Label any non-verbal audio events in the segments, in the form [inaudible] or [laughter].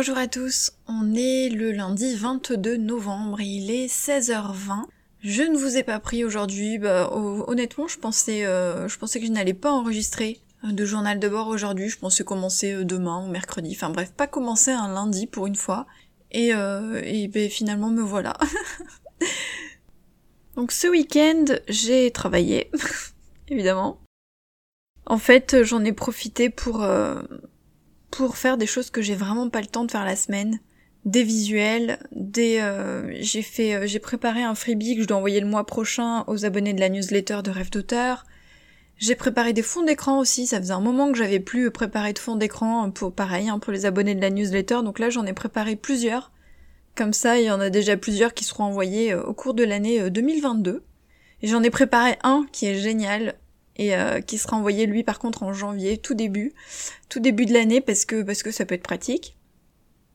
Bonjour à tous, on est le lundi 22 novembre, il est 16h20. Je ne vous ai pas pris aujourd'hui, bah, honnêtement je pensais, euh, je pensais que je n'allais pas enregistrer euh, de journal de bord aujourd'hui, je pensais commencer euh, demain ou mercredi, enfin bref, pas commencer un lundi pour une fois. Et, et ben, finalement me voilà. [laughs] Donc ce week-end j'ai travaillé, [laughs] évidemment. En fait j'en ai profité pour pour faire des choses que j'ai vraiment pas le temps de faire la semaine. Des visuels, des euh, j'ai fait euh, j'ai préparé un freebie que je dois envoyer le mois prochain aux abonnés de la newsletter de Rêve d'auteur. J'ai préparé des fonds d'écran aussi, ça faisait un moment que j'avais plus préparé de fonds d'écran pour pareil hein, pour les abonnés de la newsletter, donc là j'en ai préparé plusieurs. Comme ça, il y en a déjà plusieurs qui seront envoyés euh, au cours de l'année 2022. Et j'en ai préparé un qui est génial, et euh, qui sera envoyé lui par contre en janvier, tout début, tout début de l'année parce que parce que ça peut être pratique.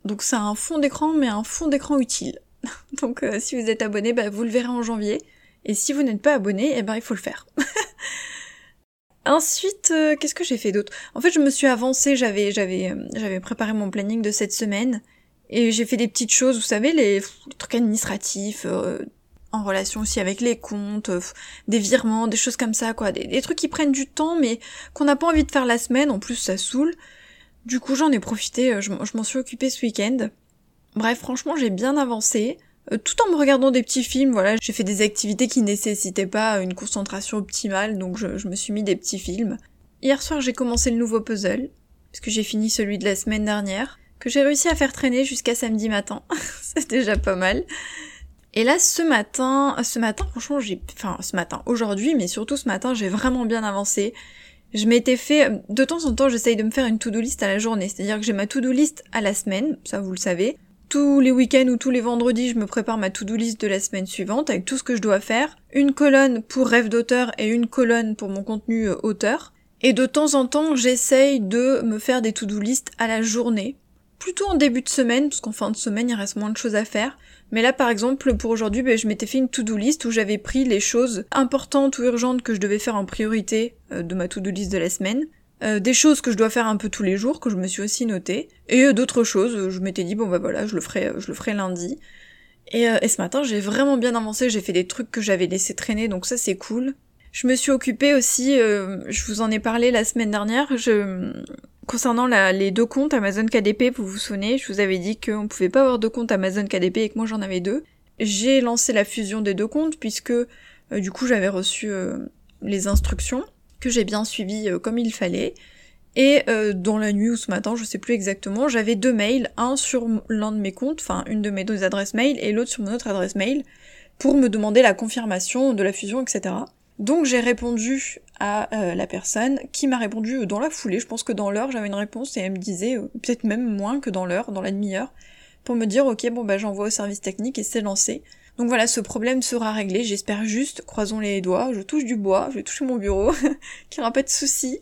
Donc c'est un fond d'écran mais un fond d'écran utile. [laughs] Donc euh, si vous êtes abonné, bah, vous le verrez en janvier. Et si vous n'êtes pas abonné, eh ben il faut le faire. [laughs] Ensuite, euh, qu'est-ce que j'ai fait d'autre? En fait, je me suis avancée, j'avais j'avais j'avais préparé mon planning de cette semaine et j'ai fait des petites choses, vous savez, les, trucs administratifs, en relation aussi avec les comptes, euh, des virements, des choses comme ça, quoi. Des, trucs qui prennent du temps, mais qu'on n'a pas envie de faire la semaine, en plus ça saoule. Du coup, j'en ai profité, euh, je, m'en suis occupée ce week-end. Bref, franchement, j'ai bien avancé. Euh, tout en me regardant des petits films, voilà, j'ai fait des activités qui nécessitaient pas une concentration optimale, donc je, je me suis mis des petits films. Hier soir, j'ai commencé le nouveau puzzle, parce que j'ai fini celui de la semaine dernière, que j'ai réussi à faire traîner jusqu'à samedi matin. [laughs] C'est déjà pas mal. Et là, ce matin, ce matin, franchement, j'ai, enfin, ce matin, aujourd'hui, mais surtout ce matin, j'ai vraiment bien avancé. Je m'étais fait, de temps en temps, j'essaye de me faire une to-do list à la journée. C'est-à-dire que j'ai ma to-do list à la semaine, ça vous le savez. Tous les week-ends ou tous les vendredis, je me prépare ma to-do list de la semaine suivante avec tout ce que je dois faire. Une colonne pour rêve d'auteur et une colonne pour mon contenu euh, auteur. Et de temps en temps, j'essaye de me faire des to-do list à la journée. Plutôt en début de semaine, parce qu'en fin de semaine, il reste moins de choses à faire. Mais là, par exemple, pour aujourd'hui, ben, je m'étais fait une to-do list où j'avais pris les choses importantes ou urgentes que je devais faire en priorité euh, de ma to-do list de la semaine. Euh, des choses que je dois faire un peu tous les jours, que je me suis aussi notées. Et euh, d'autres choses, je m'étais dit, bon bah voilà, je le ferai, je le ferai lundi. Et, et ce matin, j'ai vraiment bien avancé, j'ai fait des trucs que j'avais laissé traîner, donc ça c'est cool. Je me suis occupée aussi, je vous en ai parlé la semaine dernière, je, Concernant les deux comptes Amazon KDP, vous vous souvenez, je vous avais dit qu'on pouvait pas avoir deux comptes Amazon KDP et que moi j'en avais deux. J'ai lancé la fusion des deux comptes puisque euh, du coup j'avais reçu euh, les instructions que j'ai bien suivies euh, comme il fallait. Et dans la nuit ou ce matin, je sais plus exactement, j'avais deux mails, un sur l'un de mes comptes, enfin une de mes deux adresses mail et l'autre sur mon autre adresse mail, pour me demander la confirmation de la fusion, etc. Donc j'ai répondu à euh, la personne qui m'a répondu dans la foulée. Je pense que dans l'heure j'avais une réponse et elle me disait euh, peut-être même moins que dans l'heure, dans la demi-heure, pour me dire ok bon bah j'envoie au service technique et c'est lancé. Donc voilà, ce problème sera réglé, j'espère juste, croisons les doigts, je touche du bois, je vais toucher mon bureau, [laughs] qu'il n'y aura pas de soucis.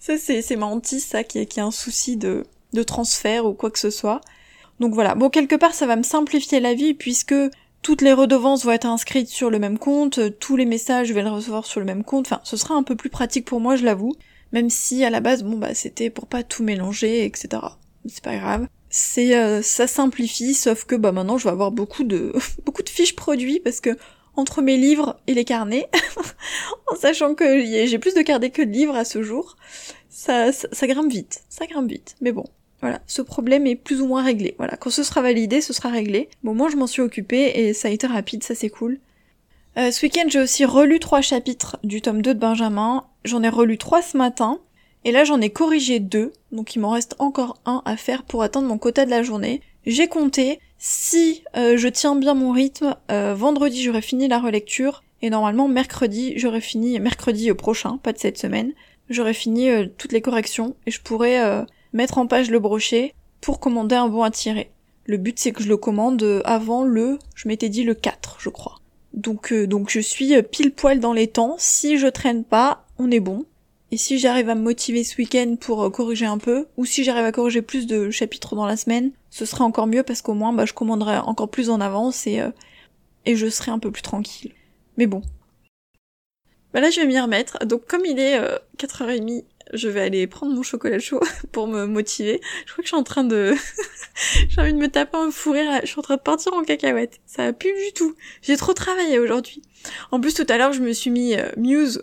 Ça c'est, c'est ma hantise, ça, qui, qui a un souci de, de transfert ou quoi que ce soit. Donc voilà, bon quelque part ça va me simplifier la vie puisque toutes les redevances vont être inscrites sur le même compte, tous les messages je vais les recevoir sur le même compte, enfin ce sera un peu plus pratique pour moi je l'avoue, même si à la base bon bah c'était pour pas tout mélanger, etc. C'est pas grave. C'est euh, ça simplifie, sauf que bah maintenant je vais avoir beaucoup de [laughs] beaucoup de fiches produits parce que entre mes livres et les carnets, [laughs] en sachant que j'ai plus de carnets que de livres à ce jour, ça, ça grimpe vite, ça grimpe vite. Mais bon, voilà, ce problème est plus ou moins réglé. Voilà, quand ce sera validé, ce sera réglé. Bon, moi je m'en suis occupée et ça a été rapide, ça c'est cool. Euh, ce week-end, j'ai aussi relu trois chapitres du tome 2 de Benjamin. J'en ai relu trois ce matin. Et là, j'en ai corrigé deux. Donc, il m'en reste encore un à faire pour atteindre mon quota de la journée. J'ai compté. Si euh, je tiens bien mon rythme, euh, vendredi, j'aurai fini la relecture. Et normalement, mercredi, j'aurai fini, mercredi prochain, pas de cette semaine, j'aurai fini toutes les corrections. Et je pourrai mettre en page le brochet pour commander un bon à tirer. Le but c'est que je le commande avant le, je m'étais dit le 4 je crois. Donc, euh, donc je suis pile poil dans les temps, si je traîne pas, on est bon. Et si j'arrive à me motiver ce week-end pour euh, corriger un peu, ou si j'arrive à corriger plus de chapitres dans la semaine, ce serait encore mieux parce qu'au moins bah, je commanderai encore plus en avance et, euh, et je serai un peu plus tranquille. Mais bon. Bah là je vais m'y remettre. Donc comme il est 4h30 je vais aller prendre mon chocolat chaud [laughs] pour me motiver. Je crois que je suis en train de... [laughs] J'ai envie de me taper un fou rire, je suis en train de partir en cacahuète. Ça plus du tout. J'ai trop travaillé aujourd'hui. En plus, tout à l'heure, je me suis mis euh, Muse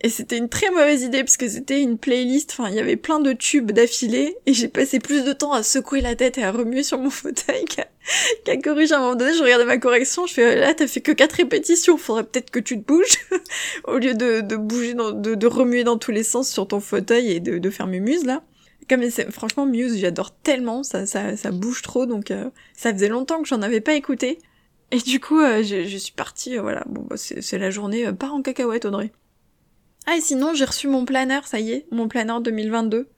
et c'était une très mauvaise idée parce que c'était une playlist, enfin il y avait plein de tubes d'affilée et j'ai passé plus de temps à secouer la tête et à remuer sur mon [laughs] fauteuil qu'à corriger à un moment donné. Je regardais ma correction, je fais là t'as fait que quatre répétitions, faudrait peut-être que tu te bouges [laughs] au lieu de, de bouger, dans, de, de, remuer dans tous les sens sur ton fauteuil et de, de faire mes muses là. Comme franchement Muse j'adore tellement, ça, ça, ça bouge trop donc euh, ça faisait longtemps que j'en avais pas écouté. Et du coup euh, je, je, suis partie, euh, voilà, bon bah, c'est la journée part en cacahuète Audrey. Ah et sinon j'ai reçu mon planeur, ça y est, mon planeur 2022.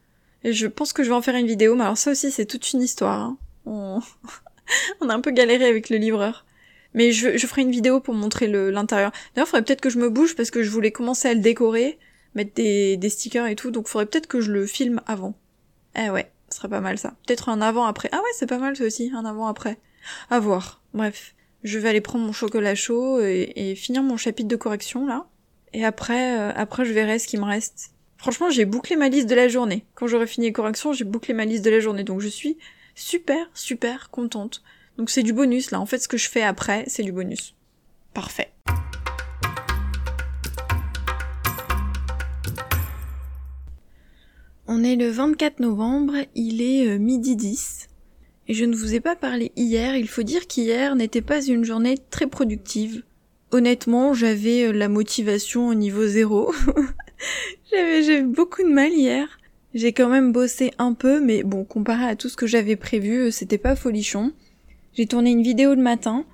Et je pense que je vais en faire une vidéo, mais alors ça aussi c'est toute une histoire. Hein. On... [laughs] On a un peu galéré avec le livreur. Mais je, je ferai une vidéo pour montrer l'intérieur. D'ailleurs, il faudrait peut-être que je me bouge parce que je voulais commencer à le décorer, mettre des, des stickers et tout, donc faudrait peut-être que je le filme avant. Eh ouais, ce serait pas mal ça. Peut-être un avant-après. Ah ouais, c'est pas mal ça aussi, un avant-après. À voir. Bref, je vais aller prendre mon chocolat chaud et, et finir mon chapitre de correction là. Et après, euh, après je verrai ce qui me reste. Franchement, j'ai bouclé ma liste de la journée. Quand j'aurai fini les corrections, j'ai bouclé ma liste de la journée. Donc je suis super, super contente. Donc c'est du bonus là. En fait, ce que je fais après, c'est du bonus. Parfait. On est le 24 novembre, il est euh, midi 10. Et je ne vous ai pas parlé hier, il faut dire qu'hier n'était pas une journée très productive. Honnêtement, j'avais euh, la motivation au niveau zéro. [laughs] j'avais, eu beaucoup de mal hier. J'ai quand même bossé un peu, mais bon, comparé à tout ce que j'avais prévu, euh, c'était pas folichon. J'ai tourné une vidéo le matin,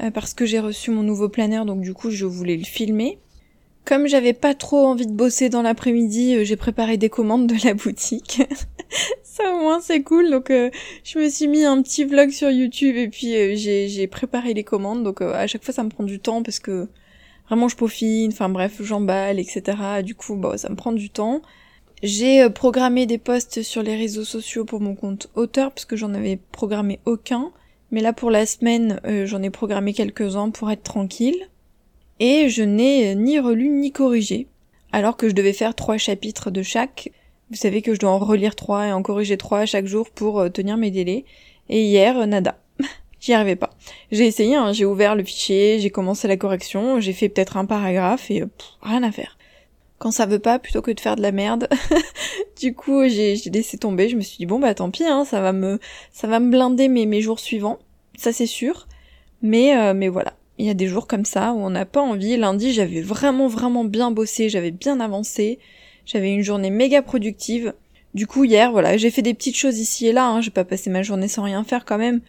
euh, parce que j'ai reçu mon nouveau planeur, donc du coup je voulais le filmer. Comme j'avais pas trop envie de bosser dans l'après-midi, j'ai préparé des commandes de la boutique. [laughs] ça au moins c'est cool. Donc euh, je me suis mis un petit vlog sur YouTube et puis euh, j'ai préparé les commandes. Donc euh, à chaque fois ça me prend du temps parce que vraiment je peaufine, enfin bref j'emballe, etc. Du coup bah, ça me prend du temps. J'ai programmé des posts sur les réseaux sociaux pour mon compte auteur parce que j'en avais programmé aucun. Mais là pour la semaine j'en ai programmé quelques-uns pour être tranquille. Et je n'ai ni relu ni corrigé. Alors que je devais faire trois chapitres de chaque, vous savez que je dois en relire trois et en corriger trois chaque jour pour euh, tenir mes délais. Et hier, euh, nada. [laughs] J'y arrivais pas. J'ai essayé, hein, j'ai ouvert le fichier, j'ai commencé la correction, j'ai fait peut-être un paragraphe et euh, rien à faire. Quand ça veut pas, plutôt que de faire de la merde, [laughs] du coup j'ai laissé tomber. Je me suis dit bon bah tant pis, hein, ça va me ça va me blinder mes, mes jours suivants, ça c'est sûr. Mais mais voilà, il y a des jours comme ça où on n'a pas envie. Lundi j'avais vraiment vraiment bien bossé, j'avais bien avancé. J'avais une journée méga productive. Du coup, hier, voilà, j'ai fait des petites choses ici et là. Hein. J'ai pas passé ma journée sans rien faire quand même.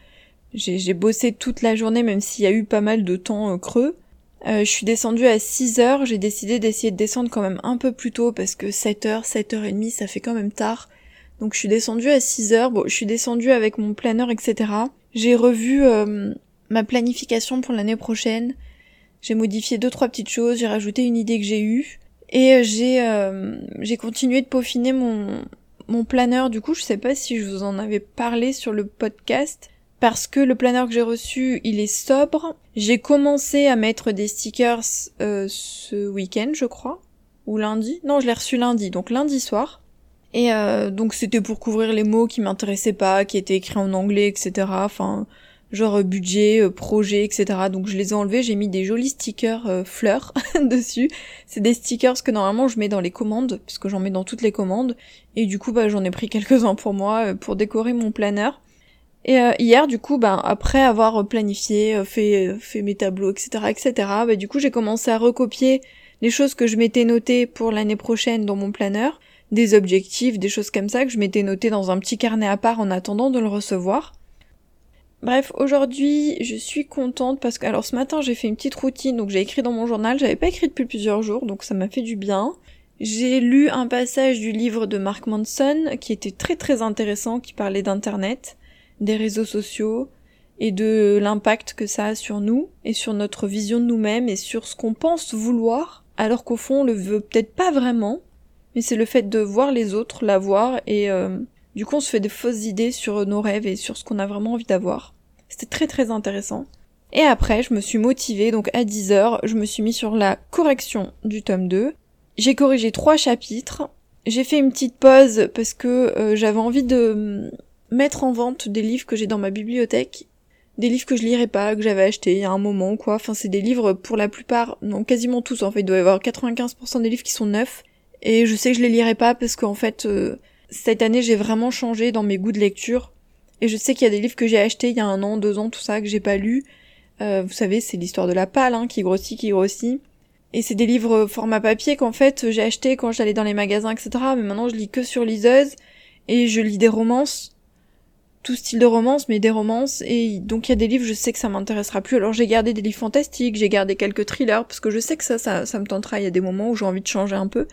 J'ai bossé toute la journée, même s'il y a eu pas mal de temps euh, creux. Euh, je suis descendue à 6 heures. J'ai décidé d'essayer de descendre quand même un peu plus tôt parce que 7 heures, 7 heures et demie, ça fait quand même tard. Donc je suis descendue à 6 heures. Bon, je suis descendue avec mon planeur, etc. J'ai revu euh, ma planification pour l'année prochaine. J'ai modifié deux trois petites choses. J'ai rajouté une idée que j'ai eue. Et euh, j'ai euh, j'ai continué de peaufiner mon mon planeur. Du coup, je sais pas si je vous en avais parlé sur le podcast parce que le planeur que j'ai reçu, il est sobre. J'ai commencé à mettre des stickers euh, ce week-end, je crois, ou lundi. Non, je l'ai reçu lundi, donc lundi soir. Et donc c'était pour couvrir les mots qui m'intéressaient pas, qui étaient écrits en anglais, etc. Enfin, genre euh, budget, euh, projet, etc. Donc je les ai enlevés, j'ai mis des jolis stickers euh, fleurs [laughs] dessus. C'est des stickers que normalement je mets dans les commandes, puisque j'en mets dans toutes les commandes. Et du coup, bah, j'en ai pris quelques-uns pour moi, pour décorer mon planeur. Et hier, du coup, bah, après avoir planifié, fait, fait mes tableaux, etc., etc., bah, du coup, j'ai commencé à recopier les choses que je m'étais notées pour l'année prochaine dans mon planeur, des objectifs, des choses comme ça que je m'étais notées dans un petit carnet à part en attendant de le recevoir. Bref, aujourd'hui, je suis contente parce que, alors ce matin, j'ai fait une petite routine, donc j'ai écrit dans mon journal, j'avais pas écrit depuis plusieurs jours, donc ça m'a fait du bien. J'ai lu un passage du livre de Mark Manson qui était très très intéressant, qui parlait d'internet, des réseaux sociaux et de l'impact que ça a sur nous et sur notre vision de nous-mêmes et sur ce qu'on pense vouloir, alors qu'au fond on le veut peut-être pas vraiment, mais c'est le fait de voir les autres l'avoir et euh, du coup on se fait des fausses idées sur nos rêves et sur ce qu'on a vraiment envie d'avoir. C'était très très intéressant. Et après, je me suis motivée, donc à 10h, je me suis mis sur la correction du tome 2. J'ai corrigé trois chapitres, j'ai fait une petite pause parce que euh, j'avais envie de mettre en vente des livres que j'ai dans ma bibliothèque, des livres que je lirais pas, que j'avais acheté il y a un moment quoi. Enfin c'est des livres pour la plupart, non quasiment tous en fait, il doit y avoir 95% des livres qui sont neufs et je sais que je les lirai pas parce qu'en fait euh, cette année j'ai vraiment changé dans mes goûts de lecture et je sais qu'il y a des livres que j'ai achetés il y a un an, deux ans, tout ça que j'ai pas lu. Euh, vous savez c'est l'histoire de la pâle hein, qui grossit, qui grossit. Et c'est des livres format papier qu'en fait j'ai acheté quand j'allais dans les magasins, etc. Mais maintenant je lis que sur liseuse et je lis des romances, tout style de romance, mais des romances. Et donc il y a des livres, je sais que ça m'intéressera plus. Alors j'ai gardé des livres fantastiques, j'ai gardé quelques thrillers parce que je sais que ça, ça, ça me tentera. Il y a des moments où j'ai envie de changer un peu.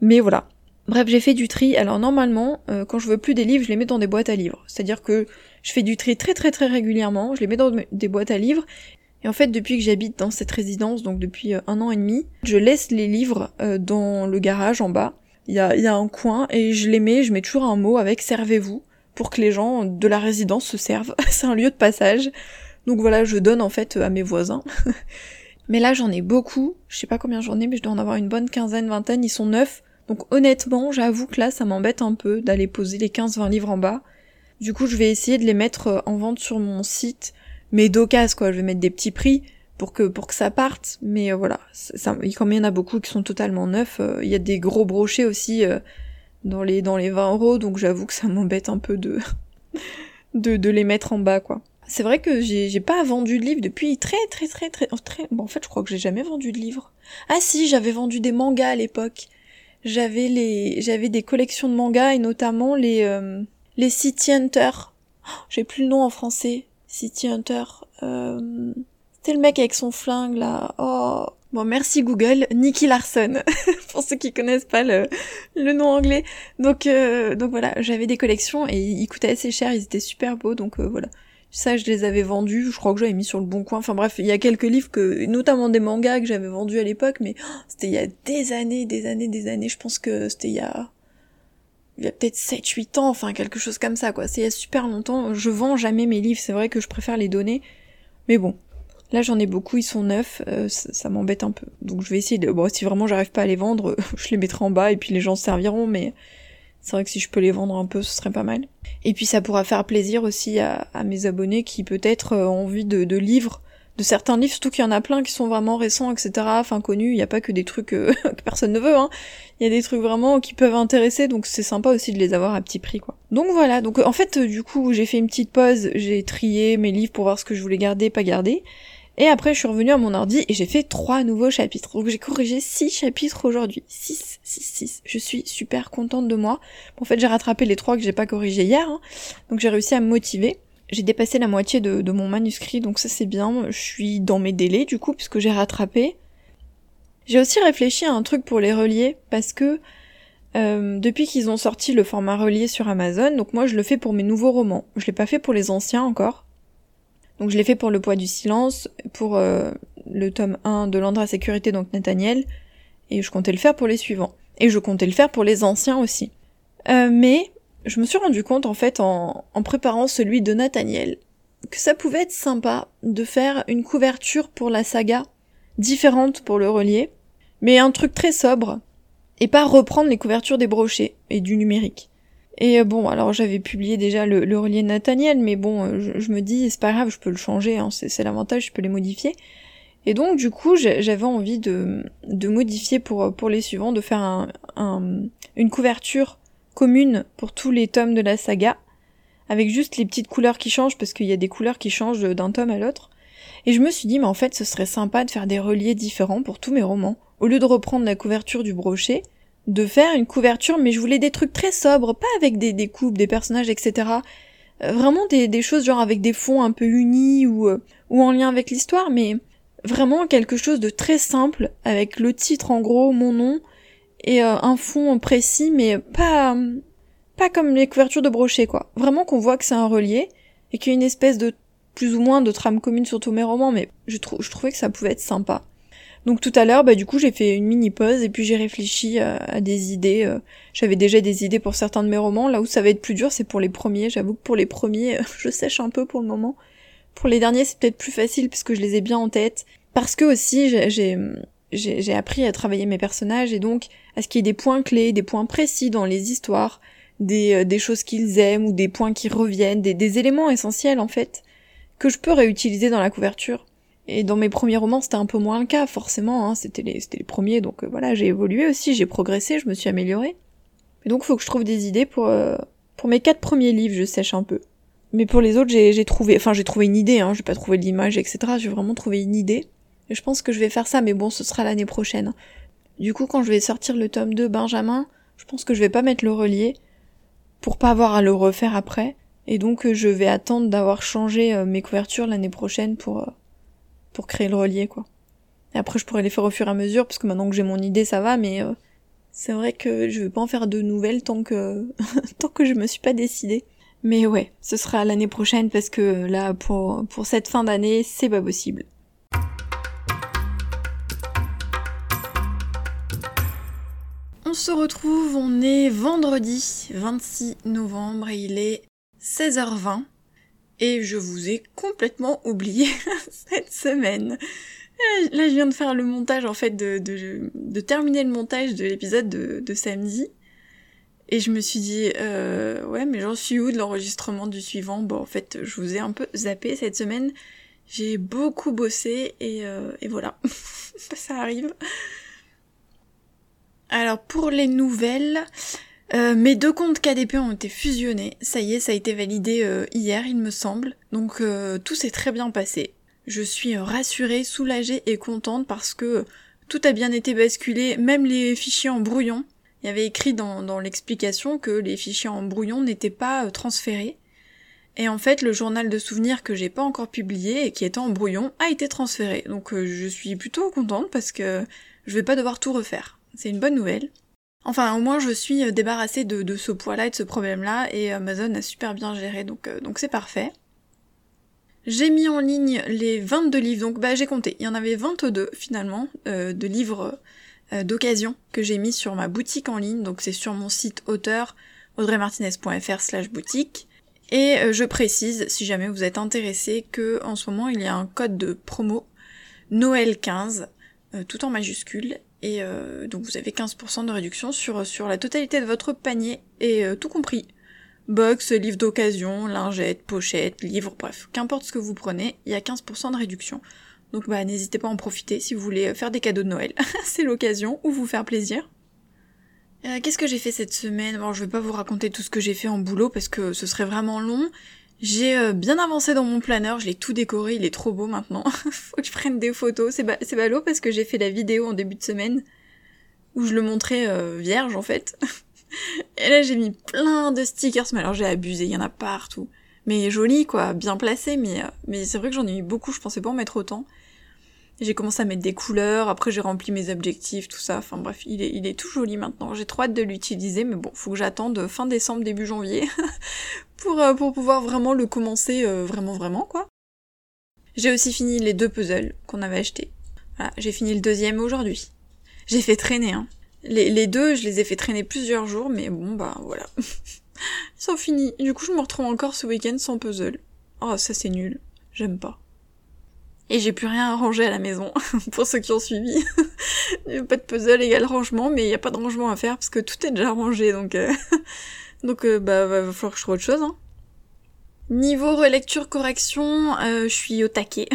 Mais voilà. Bref, j'ai fait du tri. Alors normalement, euh, quand je veux plus des livres, je les mets dans des boîtes à livres. C'est-à-dire que je fais du tri très très très régulièrement. Je les mets dans des boîtes à livres et en fait, depuis que j'habite dans cette résidence, donc depuis euh, un an et demi, je laisse les livres euh, dans le garage en bas. Il y a, y a un coin et je les mets, je mets toujours un mot avec servez-vous pour que les gens de la résidence se servent. [laughs] C'est un lieu de passage. Donc voilà, je donne en fait à mes voisins. [laughs] mais là, j'en ai beaucoup. Je sais pas combien j'en ai, mais je dois en avoir une bonne quinzaine, vingtaine. Ils sont neufs. Donc honnêtement, j'avoue que là, ça m'embête un peu d'aller poser les 15-20 livres en bas. Du coup, je vais essayer de les mettre euh, en vente sur mon site mais d'occasion quoi, je vais mettre des petits prix pour que pour que ça parte, mais euh, voilà, comme il y en a beaucoup qui sont totalement neufs, euh, il y a des gros brochets aussi dans les dans les 20 euros, donc j'avoue que ça m'embête un peu de, [laughs] de de les mettre en bas quoi. C'est vrai que j'ai pas vendu de livres depuis très très très très très bon en fait je crois que j'ai jamais vendu de livres. Ah si, j'avais vendu des mangas à l'époque. J'avais les j'avais des collections de mangas et notamment les les City Hunter. Oh, j'ai plus le nom en français. City Hunter. Euh... C'était le mec avec son flingue là. Oh. Bon, merci Google. Nicky Larson. [laughs] Pour ceux qui connaissent pas le, le nom anglais. Donc, euh, donc voilà, j'avais des collections et ils coûtaient assez cher. Ils étaient super beaux. Donc euh, voilà. Ça, je les avais vendus. Je crois que j'avais mis sur le bon coin. Enfin bref, il y a quelques livres que, notamment des mangas que j'avais vendus à l'époque, mais oh, c'était il y a des années, des années, des années. Je pense que c'était il y a il y a peut-être 7-8 ans, enfin quelque chose comme ça quoi. C'est il y a super longtemps. Je vends jamais mes livres, c'est vrai que je préfère les donner. Mais bon, là j'en ai beaucoup, ils sont neufs, euh, ça, m'embête un peu. Donc je vais essayer de... Bon, si vraiment j'arrive pas à les vendre, [laughs] je les mettrai en bas et puis les gens se serviront, mais c'est vrai que si je peux les vendre un peu, ce serait pas mal. Et puis ça pourra faire plaisir aussi à, mes abonnés qui peut-être euh, ont envie de, livres de certains livres, surtout qu'il y en a plein qui sont vraiment récents, etc., enfin connus, il n'y a pas que des trucs euh, [laughs] que personne ne veut, hein. Il y a des trucs vraiment qui peuvent intéresser, donc c'est sympa aussi de les avoir à petit prix, quoi. Donc voilà, donc en fait, du coup, j'ai fait une petite pause, j'ai trié mes livres pour voir ce que je voulais garder, pas garder. Et après, je suis revenue à mon ordi et j'ai fait trois nouveaux chapitres. Donc j'ai corrigé six chapitres aujourd'hui. Six, six, six. Je suis super contente de moi. En fait, j'ai rattrapé les trois que j'ai pas corrigés hier. Hein. Donc j'ai réussi à me motiver. J'ai dépassé la moitié de, mon manuscrit, donc ça c'est bien. Je suis dans mes délais du coup, puisque j'ai rattrapé. J'ai aussi réfléchi à un truc pour les relier, parce que euh, depuis qu'ils ont sorti le format relié sur Amazon, donc moi je le fais pour mes nouveaux romans. Je l'ai pas fait pour les anciens encore. Donc je l'ai fait pour Le poids du silence, pour euh, le tome 1 de l'Andra Sécurité, donc Nathaniel, et je comptais le faire pour les suivants. Et je comptais le faire pour les anciens aussi. Euh, mais je me suis rendu compte en fait en, préparant celui de Nathaniel que ça pouvait être sympa de faire une couverture pour la saga différente pour le relier, mais un truc très sobre et pas reprendre les couvertures des brochets et du numérique. Et euh, bon, alors j'avais publié déjà le, le relier Nathaniel, mais bon, euh, je, me dis c'est pas grave, je peux le changer, hein, c'est l'avantage, je peux les modifier. Et donc du coup, j'avais envie de, modifier pour pour les suivants, de faire un, un, une couverture commune pour tous les tomes de la saga, avec juste les petites couleurs qui changent, parce qu'il y a des couleurs qui changent d'un tome à l'autre. Et je me suis dit, mais en fait, ce serait sympa de faire des reliés différents pour tous mes romans. Au lieu de reprendre la couverture du brochet, de faire une couverture, mais je voulais des trucs très sobres, pas avec des découpes, des personnages, etc. Euh, vraiment des, choses genre avec des fonds un peu unis ou, euh, ou en lien avec l'histoire, mais vraiment quelque chose de très simple, avec le titre en gros, mon nom, et euh, un fond précis, mais pas pas comme les couvertures de brochet, quoi. Vraiment qu'on voit que c'est un relié et qu'il y a une espèce de plus ou moins de trame commune sur tous mes romans, mais je, je trouvais que ça pouvait être sympa. Donc tout à l'heure, bah du coup j'ai fait une mini pause et puis j'ai réfléchi à, des idées. Euh, j'avais déjà des idées pour certains de mes romans. Là où ça va être plus dur, c'est pour les premiers. J'avoue que pour les premiers, [laughs] je sèche un peu pour le moment. Pour les derniers, c'est peut-être plus facile puisque je les ai bien en tête. Parce que aussi j'ai j'ai appris à travailler mes personnages et donc à ce qu'il y ait des points clés, des points précis dans les histoires, des, euh, des choses qu'ils aiment ou des points qui reviennent, des éléments essentiels en fait, que je peux réutiliser dans la couverture. Et dans mes premiers romans, c'était un peu moins le cas, forcément, hein, c'était les, premiers, donc euh, voilà, j'ai évolué aussi, j'ai progressé, je me suis améliorée. Et donc faut que je trouve des idées pour, euh, pour mes quatre premiers livres, je sèche un peu. Mais pour les autres, j'ai trouvé, enfin j'ai trouvé une idée, hein, j'ai pas trouvé l'image, etc. J'ai vraiment trouvé une idée. Et je pense que je vais faire ça, mais bon, ce sera l'année prochaine. Du coup, quand je vais sortir le tome 2 Benjamin, je pense que je vais pas mettre le relier pour pas avoir à le refaire après. Et donc, euh, je vais attendre d'avoir changé mes couvertures l'année prochaine pour, pour créer le relier, quoi. Et après, je pourrais les faire au fur et à mesure, parce que maintenant que j'ai mon idée, ça va, mais c'est vrai que je vais pas en faire de nouvelles tant que, [laughs] tant que je me suis pas décidée. Mais ouais, ce sera l'année prochaine parce que là, pour, pour cette fin d'année, c'est pas possible. On se retrouve, on est vendredi 26 novembre et il est 16h20 et je vous ai complètement oublié [laughs] cette semaine. Là, je viens de faire le montage en fait, de, de, terminer le montage de l'épisode de, de, samedi. Et je me suis dit, euh, ouais, mais j'en suis où de l'enregistrement du suivant? Bon, en fait, je vous ai un peu zappé cette semaine. J'ai beaucoup bossé et, euh, et voilà, [laughs] ça arrive. Alors pour les nouvelles, euh, mes deux comptes KDP ont été fusionnés. Ça y est, ça a été validé euh, hier, il me semble. Donc euh, tout s'est très bien passé. Je suis rassurée, soulagée et contente parce que tout a bien été basculé, même les fichiers en brouillon. Il y avait écrit dans, dans l'explication que les fichiers en brouillon n'étaient pas transférés. Et en fait, le journal de souvenirs que j'ai pas encore publié et qui était en brouillon a été transféré. Donc je suis plutôt contente parce que je vais pas devoir tout refaire. C'est une bonne nouvelle. Enfin, au moins, je suis euh, débarrassée de, ce poids-là et de ce problème-là, et Amazon a super bien géré, donc euh, c'est parfait. J'ai mis en ligne les 22 livres, donc bah j'ai compté, il y en avait 22 finalement, euh, de livres d'occasion que j'ai mis sur ma boutique en ligne, donc c'est sur mon site auteur audreymartinez.fr slash boutique. Et je précise, si jamais vous êtes intéressé, que en ce moment il y a un code de promo Noël 15, tout en majuscule, et euh, donc vous avez 15% de réduction sur, sur la totalité de votre panier, et euh, tout compris. Box, livre d'occasion, lingette, pochette, livre, bref, qu'importe ce que vous prenez, il y a 15% de réduction. Donc bah n'hésitez pas à en profiter si vous voulez faire des cadeaux de Noël. [laughs] C'est l'occasion, ou vous faire plaisir. Euh, Qu'est-ce que j'ai fait cette semaine? Bon, je vais pas vous raconter tout ce que j'ai fait en boulot parce que ce serait vraiment long. J'ai euh, bien avancé dans mon planeur, je l'ai tout décoré, il est trop beau maintenant. [laughs] Faut que je prenne des photos. C'est ba ballot parce que j'ai fait la vidéo en début de semaine où je le montrais euh, vierge en fait. [laughs] Et là j'ai mis plein de stickers, mais alors j'ai abusé, il y en a partout. Mais joli quoi, bien placé, mais, euh, mais c'est vrai que j'en ai mis beaucoup, je pensais pas en mettre autant. J'ai commencé à mettre des couleurs, après j'ai rempli mes objectifs, tout ça. Enfin bref, il est, il est tout joli maintenant. J'ai trop hâte de l'utiliser, mais bon, faut que j'attende fin décembre, début janvier [laughs] pour, euh, pour pouvoir vraiment le commencer euh, vraiment vraiment quoi. J'ai aussi fini les deux puzzles qu'on avait achetés. Voilà, j'ai fini le deuxième aujourd'hui. J'ai fait traîner, hein. Les, les, deux, je les ai fait traîner plusieurs jours, mais bon, bah voilà. [laughs] Ils sont finis. Du coup, je me retrouve encore ce week-end sans puzzle. Oh, ça c'est nul. J'aime pas. Et j'ai plus rien à ranger à la maison, [laughs] pour ceux qui ont suivi. [laughs] pas de puzzle égal rangement, mais il n'y a pas de rangement à faire parce que tout est déjà rangé, donc... Euh, [laughs] donc euh, bah va falloir que je trouve autre chose. Hein. Niveau relecture correction, euh, je suis au taquet.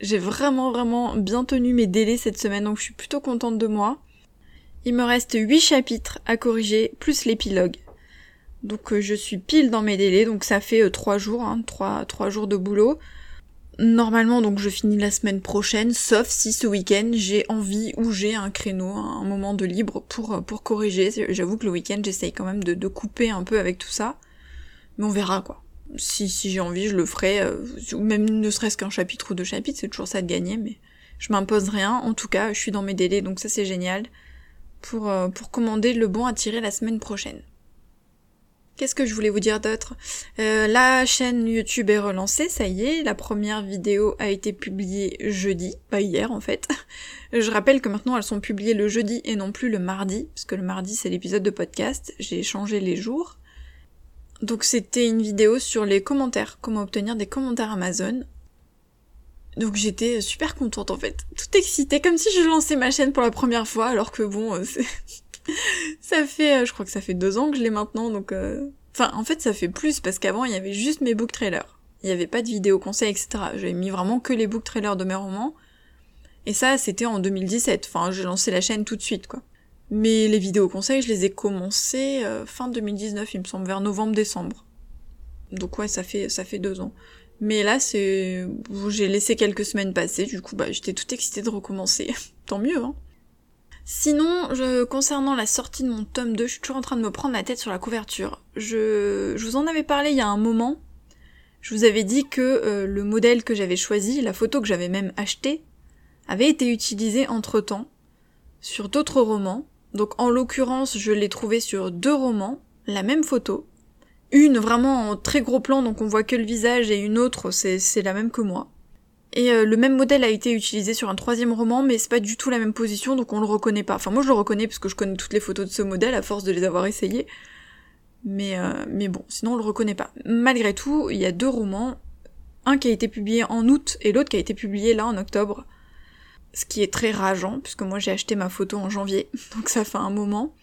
j'ai vraiment vraiment bien tenu mes délais cette semaine, donc je suis plutôt contente de moi. Il me reste 8 chapitres à corriger, plus l'épilogue. Donc je suis pile dans mes délais, donc ça fait 3 jours, hein, 3, 3 jours de boulot. Normalement, donc je finis la semaine prochaine, sauf si ce week-end j'ai envie ou j'ai un créneau, un moment de libre pour, pour corriger. J'avoue que le week-end j'essaye quand même de, couper un peu avec tout ça. Mais on verra quoi. Si, si j'ai envie, je le ferai, euh, ou même ne serait-ce qu'un chapitre ou deux chapitres, c'est toujours ça de gagner, mais je m'impose rien. En tout cas, je suis dans mes délais, donc ça c'est génial. Pour, euh, pour commander le bon à tirer la semaine prochaine. Qu'est-ce que je voulais vous dire d'autre? Euh, La chaîne YouTube est relancée, ça y est. La première vidéo a été publiée jeudi, pas hier en fait. Je rappelle que maintenant elles sont publiées le jeudi et non plus le mardi, parce que le mardi c'est l'épisode de podcast. J'ai changé les jours. Donc c'était une vidéo sur les commentaires, comment obtenir des commentaires Amazon. Donc j'étais super contente en fait, tout excitée, comme si je lançais ma chaîne pour la première fois, alors que bon, euh, [laughs] ça fait, euh, je crois que ça fait deux ans que je l'ai maintenant, donc... Euh, enfin, en fait, ça fait plus, parce qu'avant, il y avait juste mes book trailers. Il n'y avait pas de vidéo conseils, etc. J'avais mis vraiment que les book trailers de mes romans. Et ça, c'était en 2017. Enfin, j'ai lancé la chaîne tout de suite, quoi. Mais les vidéos conseils, je les ai commencées fin 2019, il me semble, vers novembre-décembre. Donc ouais, ça fait, ça fait deux ans. Mais là, c'est, j'ai laissé quelques semaines passer, du coup, bah, j'étais toute excitée de recommencer. [laughs] Tant mieux, hein. Sinon, je, concernant la sortie de mon tome 2, je suis toujours en train de me prendre la tête sur la couverture. Je, vous en avais parlé il y a un moment. Je vous avais dit que euh, le modèle que j'avais choisi, la photo que j'avais même achetée, avait été utilisée entre temps sur d'autres romans. Donc en l'occurrence, je l'ai trouvée sur deux romans, la même photo, une vraiment en très gros plan, donc on voit que le visage, et une autre, c'est la même que moi. Et euh, le même modèle a été utilisé sur un troisième roman, mais c'est pas du tout la même position, donc on le reconnaît pas. Enfin moi je le reconnais parce que je connais toutes les photos de ce modèle à force de les avoir essayées. Mais, euh, mais bon, sinon on le reconnaît pas. Malgré tout, il y a deux romans, un qui a été publié en août et l'autre qui a été publié là en octobre. Ce qui est très rageant, puisque moi j'ai acheté ma photo en janvier, [laughs] donc ça fait un moment.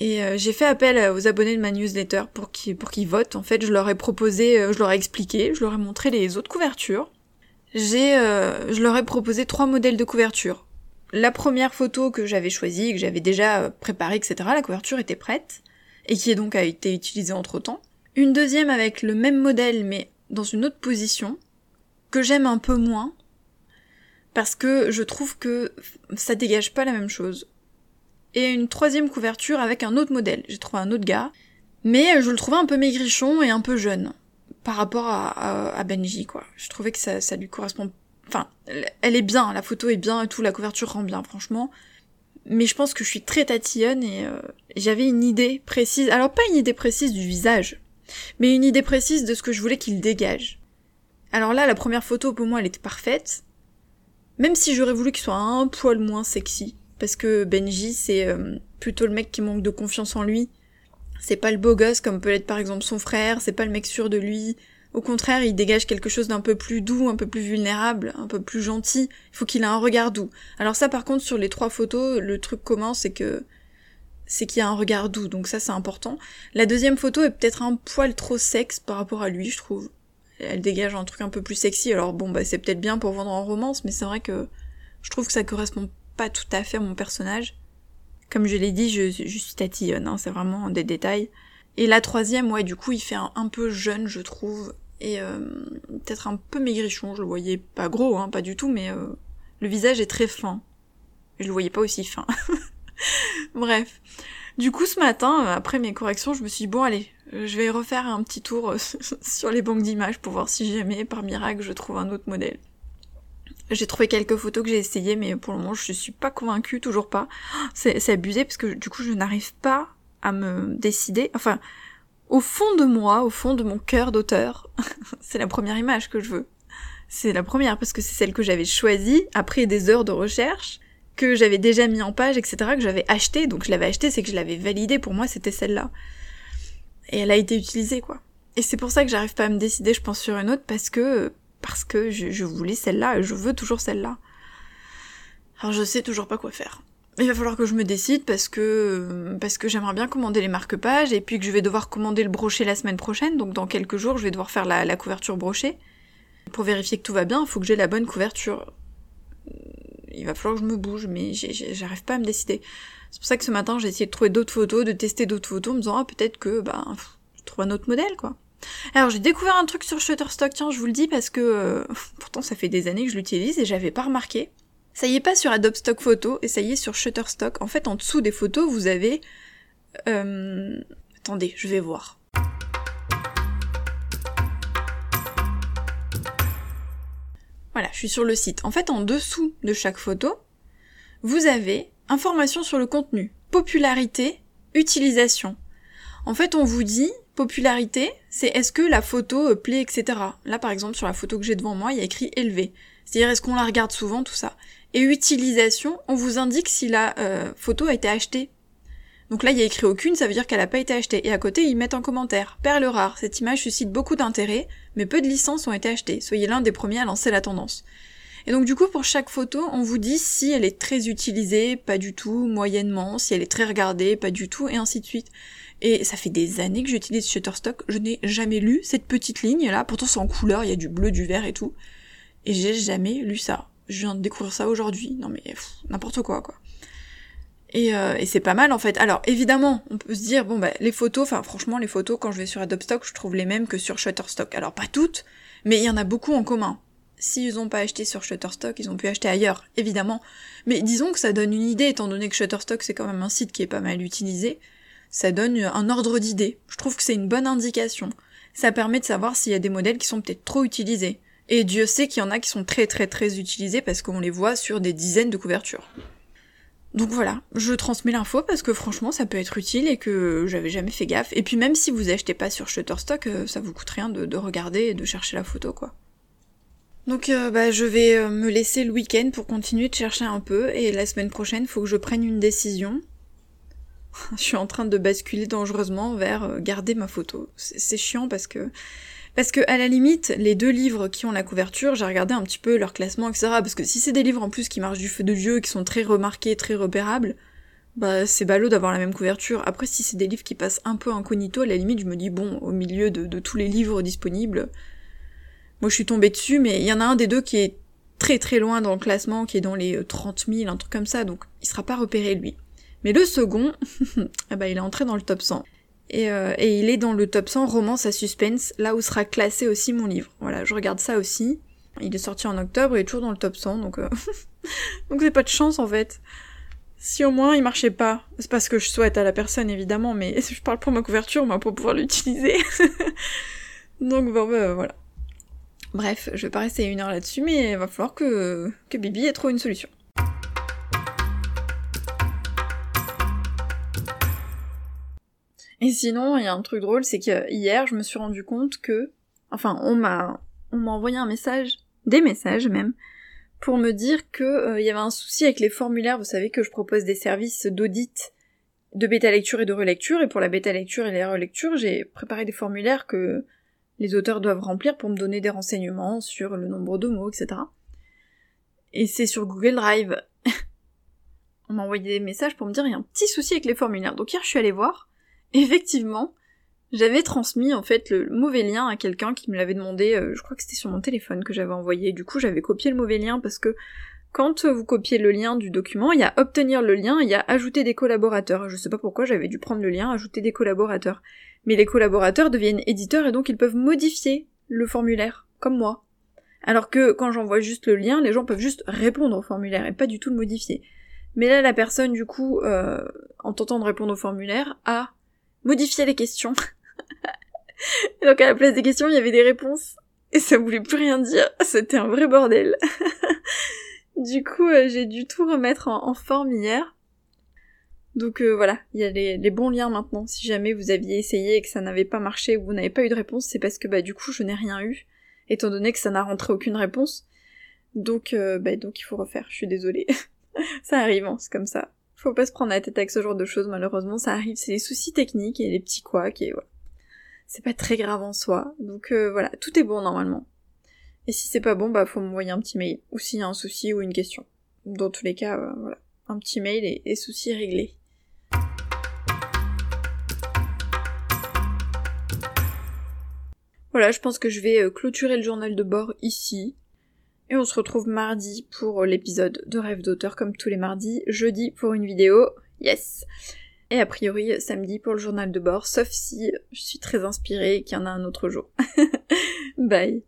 Et euh, j'ai fait appel aux abonnés de ma newsletter pour qu'ils pour qu'ils votent. En fait, je leur ai proposé, je leur ai expliqué, je leur ai montré les autres couvertures. J'ai, euh, je leur ai proposé trois modèles de couverture. La première photo que j'avais choisie, que j'avais déjà préparée, etc. La couverture était prête et qui est donc a été utilisée entre temps. Une deuxième avec le même modèle mais dans une autre position que j'aime un peu moins parce que je trouve que ça dégage pas la même chose et une troisième couverture avec un autre modèle. J'ai trouvé un autre gars, mais je le trouvais un peu maigrichon et un peu jeune par rapport à, Benji, quoi. Je trouvais que ça, ça lui correspond. Enfin, elle est bien, la photo est bien et tout, la couverture rend bien, franchement. Mais je pense que je suis très tatillonne et euh, j'avais une idée précise. Alors pas une idée précise du visage, mais une idée précise de ce que je voulais qu'il dégage. Alors là, la première photo pour moi, elle était parfaite. Même si j'aurais voulu qu'il soit un poil moins sexy parce que Benji c'est euh, plutôt le mec qui manque de confiance en lui. C'est pas le beau gosse comme peut l'être par exemple son frère, c'est pas le mec sûr de lui. Au contraire, il dégage quelque chose d'un peu plus doux, un peu plus vulnérable, un peu plus gentil. Il faut qu'il ait un regard doux. Alors ça par contre sur les trois photos, le truc commun c'est que c'est qu'il a un regard doux, donc ça c'est important. La deuxième photo est peut-être un poil trop sexe par rapport à lui, je trouve. Elle dégage un truc un peu plus sexy, alors bon bah c'est peut-être bien pour vendre en romance, mais c'est vrai que je trouve que ça correspond pas tout à fait mon personnage. Comme je l'ai dit, je, suis tatillonne, hein, c'est vraiment des détails. Et la troisième, ouais, du coup, il fait un, peu jeune, je trouve, et euh, peut-être un peu maigrichon. Je le voyais pas gros, hein, pas du tout, mais euh, le visage est très fin. Je le voyais pas aussi fin. [laughs] Bref. Du coup, ce matin, après mes corrections, je me suis dit, bon, allez, je vais refaire un petit tour [laughs] sur les banques d'images pour voir si jamais, par miracle, je trouve un autre modèle. J'ai trouvé quelques photos que j'ai essayées, mais pour le moment, je suis pas convaincue, toujours pas. C'est abusé parce que du coup, je n'arrive pas à me décider. Enfin, au fond de moi, au fond de mon cœur d'auteur, [laughs] c'est la première image que je veux. C'est la première parce que c'est celle que j'avais choisie après des heures de recherche, que j'avais déjà mis en page, etc., que j'avais acheté. Donc je l'avais acheté, c'est que je l'avais validée. Pour moi, c'était celle-là. Et elle a été utilisée, quoi. Et c'est pour ça que j'arrive pas à me décider, je pense, sur une autre, parce que parce que je, voulais celle-là et je veux toujours celle-là. Alors je sais toujours pas quoi faire. Il va falloir que je me décide parce que parce que j'aimerais bien commander les marque-pages et puis que je vais devoir commander le brochet la semaine prochaine, donc dans quelques jours je vais devoir faire la, couverture brochet. Pour vérifier que tout va bien, il faut que j'ai la bonne couverture. Il va falloir que je me bouge, mais j'arrive pas à me décider. C'est pour ça que ce matin j'ai essayé de trouver d'autres photos, de tester d'autres photos, en me disant ah peut-être que bah je trouve un autre modèle quoi. Alors j'ai découvert un truc sur Shutterstock, tiens, je vous le dis parce que euh, [laughs] pourtant ça fait des années que je l'utilise et j'avais pas remarqué. Ça y est pas sur Adobe Stock Photo et ça y est sur Shutterstock. En fait, en dessous des photos, vous avez euh... attendez, je vais voir. Voilà, je suis sur le site. En fait, en dessous de chaque photo, vous avez information sur le contenu, popularité, utilisation. En fait, on vous dit Popularité, c'est est-ce que la photo euh, plaît, etc. Là, par exemple, sur la photo que j'ai devant moi, il y a écrit élevé. C'est-à-dire, est-ce qu'on la regarde souvent, tout ça? Et utilisation, on vous indique si la euh, photo a été achetée. Donc là, il y a écrit aucune, ça veut dire qu'elle n'a pas été achetée. Et à côté, ils mettent en commentaire. Perle rare, cette image suscite beaucoup d'intérêt, mais peu de licences ont été achetées. Soyez l'un des premiers à lancer la tendance. Et donc du coup, pour chaque photo, on vous dit si elle est très utilisée, pas du tout, moyennement, si elle est très regardée, pas du tout, et ainsi de suite. Et ça fait des années que j'utilise Shutterstock, je n'ai jamais lu cette petite ligne là, pourtant c'est en couleur, il y a du bleu, du vert et tout. Et j'ai jamais lu ça. Je viens de découvrir ça aujourd'hui. Non mais n'importe quoi quoi. Et, euh, et c'est pas mal en fait. Alors évidemment, on peut se dire bon bah les photos, enfin franchement les photos quand je vais sur Adobe Stock, je trouve les mêmes que sur Shutterstock. Alors pas toutes, mais il y en a beaucoup en commun. S'ils ont pas acheté sur Shutterstock, ils ont pu acheter ailleurs, évidemment. Mais disons que ça donne une idée, étant donné que Shutterstock c'est quand même un site qui est pas mal utilisé, ça donne un ordre d'idée. Je trouve que c'est une bonne indication. Ça permet de savoir s'il y a des modèles qui sont peut-être trop utilisés. Et Dieu sait qu'il y en a qui sont très très très utilisés parce qu'on les voit sur des dizaines de couvertures. Donc voilà, je transmets l'info parce que franchement ça peut être utile et que j'avais jamais fait gaffe. Et puis même si vous achetez pas sur Shutterstock, euh, ça vous coûte rien de, regarder et de chercher la photo quoi. Donc euh, bah, je vais euh, me laisser le week-end pour continuer de chercher un peu et la semaine prochaine faut que je prenne une décision. [laughs] je suis en train de basculer dangereusement vers garder ma photo. C'est chiant parce que parce que à la limite, les deux livres qui ont la couverture, j'ai regardé un petit peu leur classement, etc. Parce que si c'est des livres en plus qui marchent du feu de Dieu, qui sont très remarqués, très repérables, bah c'est ballot d'avoir la même couverture. Après, si c'est des livres qui passent un peu incognito, à la limite, je me dis bon, au milieu de, tous les livres disponibles, moi je suis tombée dessus, mais il y en a un des deux qui est très très loin dans le classement, qui est dans les 30 euh, 000, un truc comme ça, donc il sera pas repéré lui. Mais le second, [laughs] ah bah il est entré dans le top 100. Euh, et, il est dans le top 100 romance à suspense, là où sera classé aussi mon livre. Voilà, je regarde ça aussi. Il est sorti en octobre, il est toujours dans le top 100, donc euh... [laughs] donc c'est pas de chance en fait. Si au moins il marchait pas, c'est pas ce que je souhaite à la personne évidemment, mais [laughs] je parle pour ma couverture, moi pour pouvoir l'utiliser. donc bon, bah, voilà. Bref, je vais pas rester une heure là-dessus, mais il va falloir que, que Bibi ait trouvé une solution. Et sinon, il y a un truc drôle, c'est que hier, je me suis rendu compte que, enfin, on m'a, on m'a envoyé un message, des messages même, pour me dire que euh, il y avait un souci avec les formulaires. Vous savez que je propose des services d'audit de bêta lecture et de relecture, et pour la bêta lecture et les relectures, j'ai préparé des formulaires que les auteurs doivent remplir pour me donner des renseignements sur le nombre de mots, etc. Et c'est sur Google Drive. [laughs] on m'a envoyé des messages pour me dire il y a un petit souci avec les formulaires. Donc hier je suis allée voir, effectivement, j'avais transmis en fait le mauvais lien à quelqu'un qui me l'avait demandé, euh, je crois que c'était sur mon téléphone que j'avais envoyé, du coup j'avais copié le mauvais lien parce que quand vous copiez le lien du document, il y a obtenir le lien, il y a ajouter des collaborateurs. Je sais pas pourquoi j'avais dû prendre le lien, ajouter des collaborateurs. Mais les collaborateurs deviennent éditeurs et donc ils peuvent modifier le formulaire, comme moi. Alors que quand j'envoie juste le lien, les gens peuvent juste répondre au formulaire et pas du tout le modifier. Mais là, la personne, du coup, euh, en tentant de répondre au formulaire, a modifier les questions. [laughs] donc à la place des questions, il y avait des réponses. Et ça voulait plus rien dire. C'était un vrai bordel. [laughs] du coup, euh, j'ai dû tout remettre en, forme hier. Donc euh, voilà, il y a les, bons liens maintenant. Si jamais vous aviez essayé et que ça n'avait pas marché ou vous n'avez pas eu de réponse, c'est parce que bah du coup je n'ai rien eu, étant donné que ça n'a rentré aucune réponse. Donc euh, bah donc il faut refaire. Je suis désolée. [laughs] ça arrive, hein, c'est comme ça. Faut pas se prendre la tête avec ce genre de choses, malheureusement, ça arrive, c'est les soucis techniques et les petits couacs et voilà. C'est pas très grave en soi, donc euh, voilà, tout est bon normalement. Et si c'est pas bon, bah faut m'envoyer un petit mail, ou s'il y a un souci ou une question. Dans tous les cas, euh, voilà, un petit mail et, et soucis réglés. Voilà, je pense que je vais euh, clôturer le journal de bord ici. Et on se retrouve mardi pour l'épisode de Rêve d'auteur comme tous les mardis, jeudi pour une vidéo, yes Et a priori samedi pour le journal de bord, sauf si je suis très inspirée et qu'il y en a un autre jour. [laughs] Bye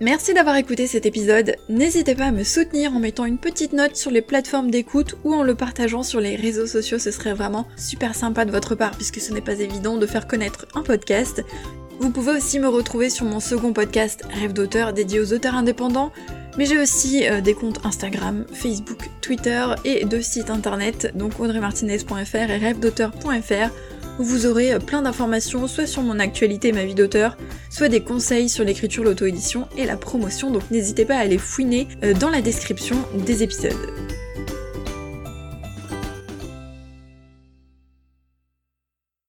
Merci d'avoir écouté cet épisode. N'hésitez pas à me soutenir en mettant une petite note sur les plateformes d'écoute ou en le partageant sur les réseaux sociaux, ce serait vraiment super sympa de votre part puisque ce n'est pas évident de faire connaître un podcast. Vous pouvez aussi me retrouver sur mon second podcast Rêve d'auteur dédié aux auteurs indépendants, mais j'ai aussi euh, des comptes Instagram, Facebook, Twitter et deux sites internet, donc audreymartinez.fr et rêvedauteur.fr où vous aurez euh, plein d'informations soit sur mon actualité et ma vie d'auteur, soit des conseils sur l'écriture, l'auto-édition et la promotion, donc n'hésitez pas à aller fouiner euh, dans la description des épisodes.